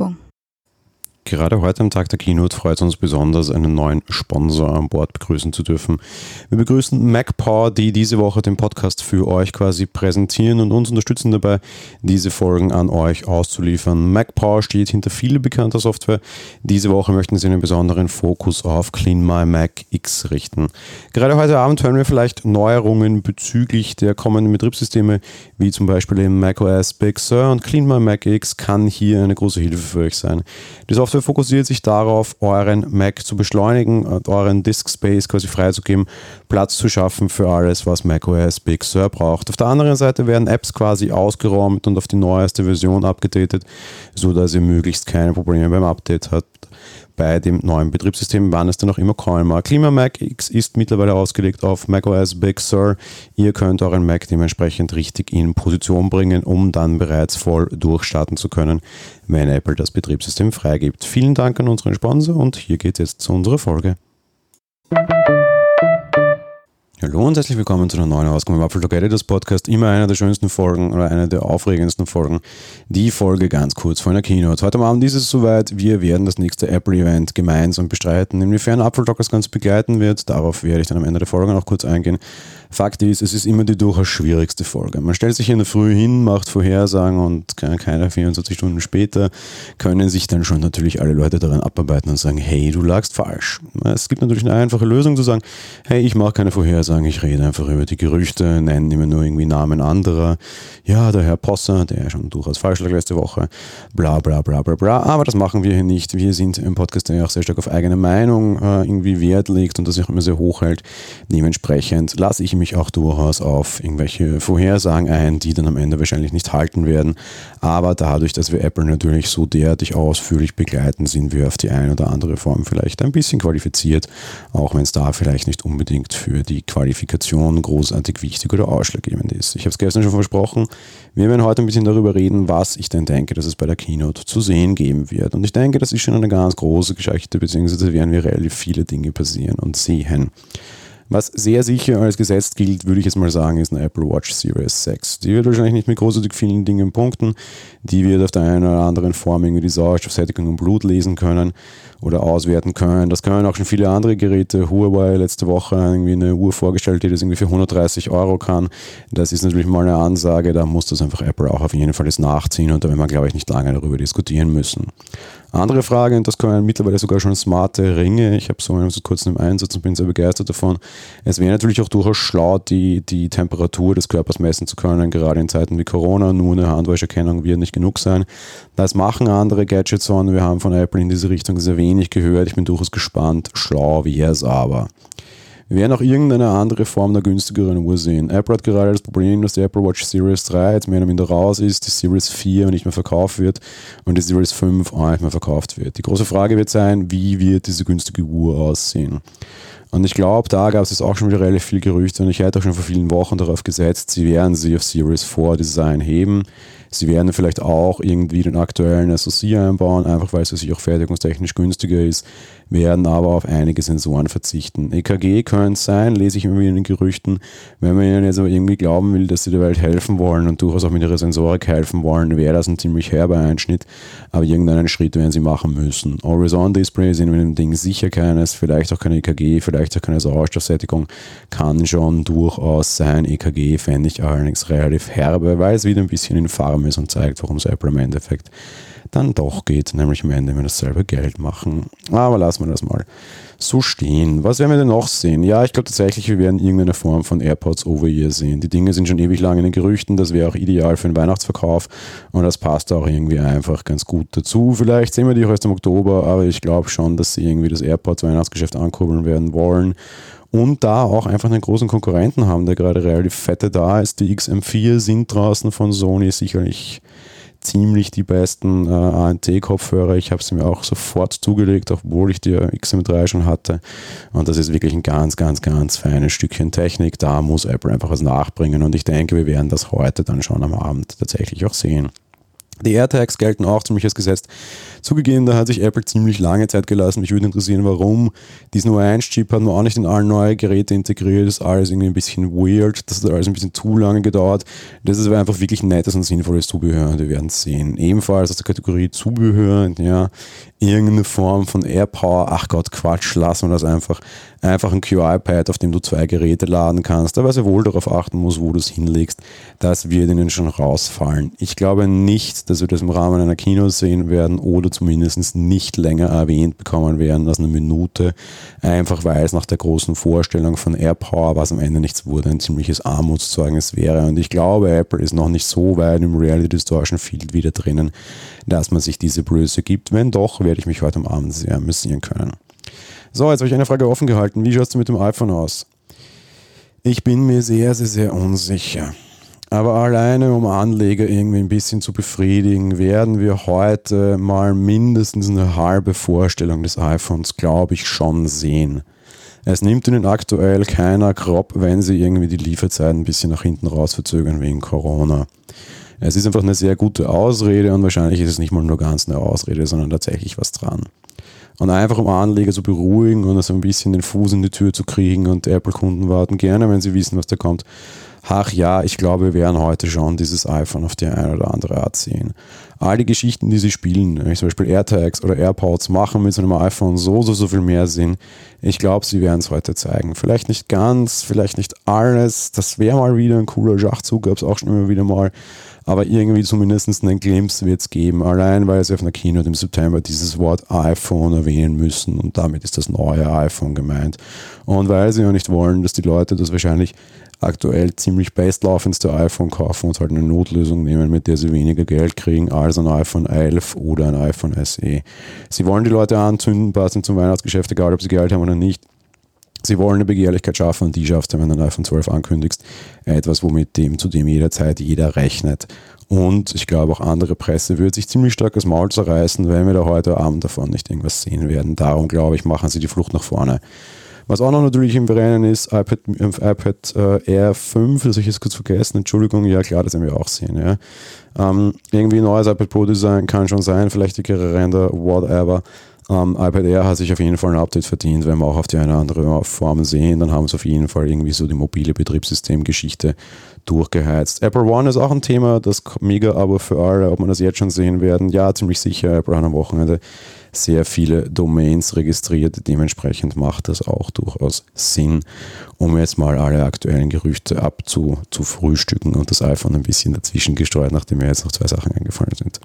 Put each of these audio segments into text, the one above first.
Werbung. Gerade heute am Tag der Keynote freut es uns besonders, einen neuen Sponsor an Bord begrüßen zu dürfen. Wir begrüßen MacPower, die diese Woche den Podcast für euch quasi präsentieren und uns unterstützen dabei, diese Folgen an euch auszuliefern. MacPower steht hinter viele bekannter Software. Diese Woche möchten sie einen besonderen Fokus auf Clean My Mac X richten. Gerade heute Abend hören wir vielleicht Neuerungen bezüglich der kommenden Betriebssysteme, wie zum Beispiel im macOS Big Sur und Clean My Mac X kann hier eine große Hilfe für euch sein. Die Software Software fokussiert sich darauf, euren Mac zu beschleunigen und euren Disk Space quasi freizugeben, Platz zu schaffen für alles, was macOS Big Sur braucht. Auf der anderen Seite werden Apps quasi ausgeräumt und auf die neueste Version abgedatet, sodass ihr möglichst keine Probleme beim Update habt bei dem neuen Betriebssystem waren es dann auch immer Calmer. ClimaMac X ist mittlerweile ausgelegt auf macOS Big Sur. Ihr könnt euren Mac dementsprechend richtig in Position bringen, um dann bereits voll durchstarten zu können, wenn Apple das Betriebssystem freigibt. Vielen Dank an unseren Sponsor und hier geht es jetzt zu unserer Folge. Hallo und herzlich willkommen zu einer neuen Ausgabe im Apfel Editors Podcast. Immer einer der schönsten Folgen oder einer der aufregendsten Folgen. Die Folge ganz kurz vor einer Keynote. Heute Abend ist es soweit. Wir werden das nächste Apple-Event gemeinsam bestreiten. Inwiefern Apfel das Ganze begleiten wird, darauf werde ich dann am Ende der Folge noch kurz eingehen. Fakt ist, es ist immer die durchaus schwierigste Folge. Man stellt sich in der Früh hin, macht Vorhersagen und keine 24 Stunden später können sich dann schon natürlich alle Leute daran abarbeiten und sagen, hey, du lagst falsch. Es gibt natürlich eine einfache Lösung zu sagen, hey, ich mache keine Vorhersagen, ich rede einfach über die Gerüchte, nenne immer nur irgendwie Namen anderer. Ja, der Herr Posser, der schon durchaus falsch lag letzte Woche, bla bla bla bla bla. Aber das machen wir hier nicht. Wir sind im Podcast, der ja auch sehr stark auf eigene Meinung äh, irgendwie Wert legt und das auch immer sehr hoch hält. Dementsprechend lasse ich mich auch durchaus auf irgendwelche Vorhersagen ein, die dann am Ende wahrscheinlich nicht halten werden. Aber dadurch, dass wir Apple natürlich so derartig ausführlich begleiten, sind wir auf die eine oder andere Form vielleicht ein bisschen qualifiziert, auch wenn es da vielleicht nicht unbedingt für die Qualifikation großartig wichtig oder ausschlaggebend ist. Ich habe es gestern schon versprochen, wir werden heute ein bisschen darüber reden, was ich denn denke, dass es bei der Keynote zu sehen geben wird. Und ich denke, das ist schon eine ganz große Geschichte, beziehungsweise werden wir relativ viele Dinge passieren und sehen. Was sehr sicher als gesetzt gilt, würde ich jetzt mal sagen, ist eine Apple Watch Series 6. Die wird wahrscheinlich nicht mit großartig vielen Dingen punkten. Die wird auf der einen oder anderen Form irgendwie die Sauerstoffsättigung im Blut lesen können oder auswerten können. Das können auch schon viele andere Geräte. Huawei letzte Woche irgendwie eine Uhr vorgestellt, die das irgendwie für 130 Euro kann. Das ist natürlich mal eine Ansage, da muss das einfach Apple auch auf jeden Fall das nachziehen und da werden wir, glaube ich, nicht lange darüber diskutieren müssen. Andere Frage, und das können mittlerweile sogar schon smarte Ringe. Ich habe so einen so kurz im Einsatz und bin sehr begeistert davon. Es wäre natürlich auch durchaus schlau, die, die Temperatur des Körpers messen zu können, gerade in Zeiten wie Corona. Nur eine Handwäscherkennung wird nicht genug sein. Das machen andere Gadgets und wir haben von Apple in diese Richtung sehr wenig gehört. Ich bin durchaus gespannt. Schlau wäre es aber. Werden auch irgendeine andere Form der günstigeren Uhr sehen. Apple hat gerade das Problem, dass die Apple Watch Series 3 jetzt mehr oder minder raus ist, die Series 4 nicht mehr verkauft wird und die Series 5 auch nicht mehr verkauft wird. Die große Frage wird sein, wie wird diese günstige Uhr aussehen? Und ich glaube, da gab es auch schon wieder relativ viel Gerüchte und ich hätte auch schon vor vielen Wochen darauf gesetzt, sie werden sie auf Series 4 Design heben. Sie werden vielleicht auch irgendwie den aktuellen SoC einbauen, einfach weil es sich auch fertigungstechnisch günstiger ist werden aber auf einige Sensoren verzichten. EKG können es sein, lese ich immer wieder in den Gerüchten. Wenn man ihnen jetzt aber irgendwie glauben will, dass sie der Welt helfen wollen und durchaus auch mit ihrer Sensorik helfen wollen, wäre das ein ziemlich herber Einschnitt, aber irgendeinen Schritt werden sie machen müssen. Always-on-Display sind mit dem Ding sicher keines, vielleicht auch keine EKG, vielleicht auch keine Sauerstoffsättigung, kann schon durchaus sein. EKG fände ich allerdings relativ herbe, weil es wieder ein bisschen in Farm ist und zeigt, warum es Apple im Endeffekt dann doch geht, nämlich am Ende wir dasselbe Geld machen. Aber lassen wir das mal so stehen. Was werden wir denn noch sehen? Ja, ich glaube tatsächlich, wir werden irgendeine Form von AirPods over ear sehen. Die Dinge sind schon ewig lang in den Gerüchten, das wäre auch ideal für den Weihnachtsverkauf und das passt auch irgendwie einfach ganz gut dazu. Vielleicht sehen wir die auch erst im Oktober, aber ich glaube schon, dass sie irgendwie das AirPods Weihnachtsgeschäft ankurbeln werden wollen und da auch einfach einen großen Konkurrenten haben, der gerade relativ fette da ist. Die XM4 sind draußen von Sony sicherlich ziemlich die besten äh, ANT-Kopfhörer. Ich habe sie mir auch sofort zugelegt, obwohl ich die XM3 schon hatte. Und das ist wirklich ein ganz, ganz, ganz feines Stückchen Technik. Da muss Apple einfach was nachbringen. Und ich denke, wir werden das heute dann schon am Abend tatsächlich auch sehen. Die AirTags gelten auch ziemlich als gesetzt. Zugegeben, da hat sich Apple ziemlich lange Zeit gelassen. Mich würde interessieren, warum. Diesen U1-Chip hat man auch nicht in allen neuen Geräten integriert. Das ist alles irgendwie ein bisschen weird. Das hat alles ein bisschen zu lange gedauert. Das ist aber einfach wirklich nettes und sinnvolles Zubehör. Wir werden es sehen. Ebenfalls aus der Kategorie Zubehör, ja, irgendeine Form von AirPower. Ach Gott, Quatsch, lassen wir das einfach. Einfach ein QI-Pad, auf dem du zwei Geräte laden kannst, aber sehr wohl darauf achten musst, wo du es hinlegst. Das wird ihnen schon rausfallen. Ich glaube nicht, dass wir das im Rahmen einer Kino sehen werden oder zumindest nicht länger erwähnt bekommen werden als eine Minute. Einfach weil es nach der großen Vorstellung von AirPower, was am Ende nichts wurde, ein ziemliches Armutszeugnis wäre. Und ich glaube, Apple ist noch nicht so weit im Reality Distortion Field wieder drinnen, dass man sich diese Blöße gibt. Wenn doch, werde ich mich heute am Abend sehr amüsieren können. So, jetzt habe ich eine Frage offen gehalten. Wie schaut es mit dem iPhone aus? Ich bin mir sehr, sehr, sehr unsicher. Aber alleine um Anleger irgendwie ein bisschen zu befriedigen, werden wir heute mal mindestens eine halbe Vorstellung des iPhones, glaube ich, schon sehen. Es nimmt ihnen aktuell keiner Krop, wenn sie irgendwie die Lieferzeit ein bisschen nach hinten raus verzögern wegen Corona. Es ist einfach eine sehr gute Ausrede und wahrscheinlich ist es nicht mal nur ganz eine Ausrede, sondern tatsächlich was dran. Und einfach um Anleger zu beruhigen und so ein bisschen den Fuß in die Tür zu kriegen und Apple-Kunden warten gerne, wenn sie wissen, was da kommt. Ach ja, ich glaube, wir werden heute schon dieses iPhone auf die eine oder andere Art sehen. All die Geschichten, die sie spielen, zum Beispiel AirTags oder AirPods, machen mit so einem iPhone so, so, so viel mehr Sinn. Ich glaube, sie werden es heute zeigen. Vielleicht nicht ganz, vielleicht nicht alles. Das wäre mal wieder ein cooler Schachzug, gab es auch schon immer wieder mal aber irgendwie zumindest einen Glimpse wird es geben, allein weil sie auf einer Keynote im September dieses Wort iPhone erwähnen müssen und damit ist das neue iPhone gemeint. Und weil sie ja nicht wollen, dass die Leute das wahrscheinlich aktuell ziemlich bestlaufendste iPhone kaufen und halt eine Notlösung nehmen, mit der sie weniger Geld kriegen als ein iPhone 11 oder ein iPhone SE. Sie wollen die Leute anzünden, passend zum Weihnachtsgeschäft, egal ob sie Geld haben oder nicht. Sie wollen eine Begehrlichkeit schaffen und die schaffst du, wenn du ein iPhone 12 ankündigst. Etwas, womit dem zu dem jederzeit jeder rechnet. Und ich glaube, auch andere Presse wird sich ziemlich stark das Maul zerreißen, wenn wir da heute Abend davon nicht irgendwas sehen werden. Darum glaube ich, machen sie die Flucht nach vorne. Was auch noch natürlich im Rennen ist, iPad, äh, iPad äh, Air 5, das habe ich jetzt kurz vergessen, Entschuldigung, ja klar, das werden wir auch sehen. Ja. Ähm, irgendwie neues iPad Pro Design kann schon sein, vielleicht dickere Ränder, whatever. Ähm, iPad Air hat sich auf jeden Fall ein Update verdient, wenn wir auch auf die eine oder andere Form sehen, dann haben sie auf jeden Fall irgendwie so die mobile Betriebssystemgeschichte durchgeheizt. Apple One ist auch ein Thema, das mega aber für alle, ob man das jetzt schon sehen werden, ja, ziemlich sicher, Apple hat am Wochenende sehr viele Domains registriert. Dementsprechend macht das auch durchaus Sinn, um jetzt mal alle aktuellen Gerüchte abzufrühstücken und das iPhone ein bisschen dazwischen gestreut, nachdem mir jetzt noch zwei Sachen eingefallen sind.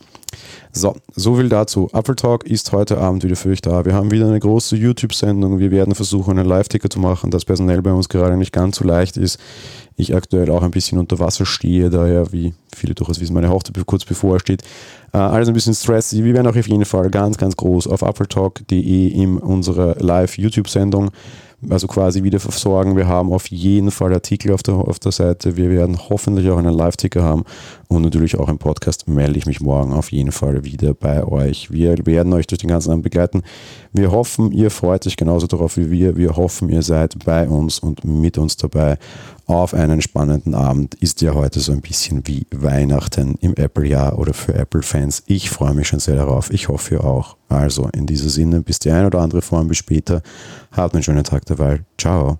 So, so viel dazu. Apple Talk ist heute Abend wieder für euch da. Wir haben wieder eine große YouTube-Sendung. Wir werden versuchen, einen Live-Ticker zu machen, das personell bei uns gerade nicht ganz so leicht ist. Ich aktuell auch ein bisschen unter Wasser stehe, daher, wie viele durchaus wissen, meine Hochzeit kurz bevorsteht. Äh, alles ein bisschen stressy. Wir werden auch auf jeden Fall ganz, ganz groß auf appletalk.de in unserer Live-YouTube-Sendung also quasi wieder versorgen. Wir haben auf jeden Fall Artikel auf der, auf der Seite. Wir werden hoffentlich auch einen Live-Ticker haben und natürlich auch im Podcast melde ich mich morgen auf jeden Fall wieder bei euch. Wir werden euch durch den ganzen Abend begleiten. Wir hoffen, ihr freut euch genauso darauf wie wir. Wir hoffen, ihr seid bei uns und mit uns dabei auf einen spannenden Abend. Ist ja heute so ein bisschen wie Weihnachten im Apple-Jahr oder für Apple-Fans. Ich freue mich schon sehr darauf. Ich hoffe, ihr auch. Also in diesem Sinne, bis die eine oder andere Form, bis später. Habt einen schönen Tag dabei. Ciao.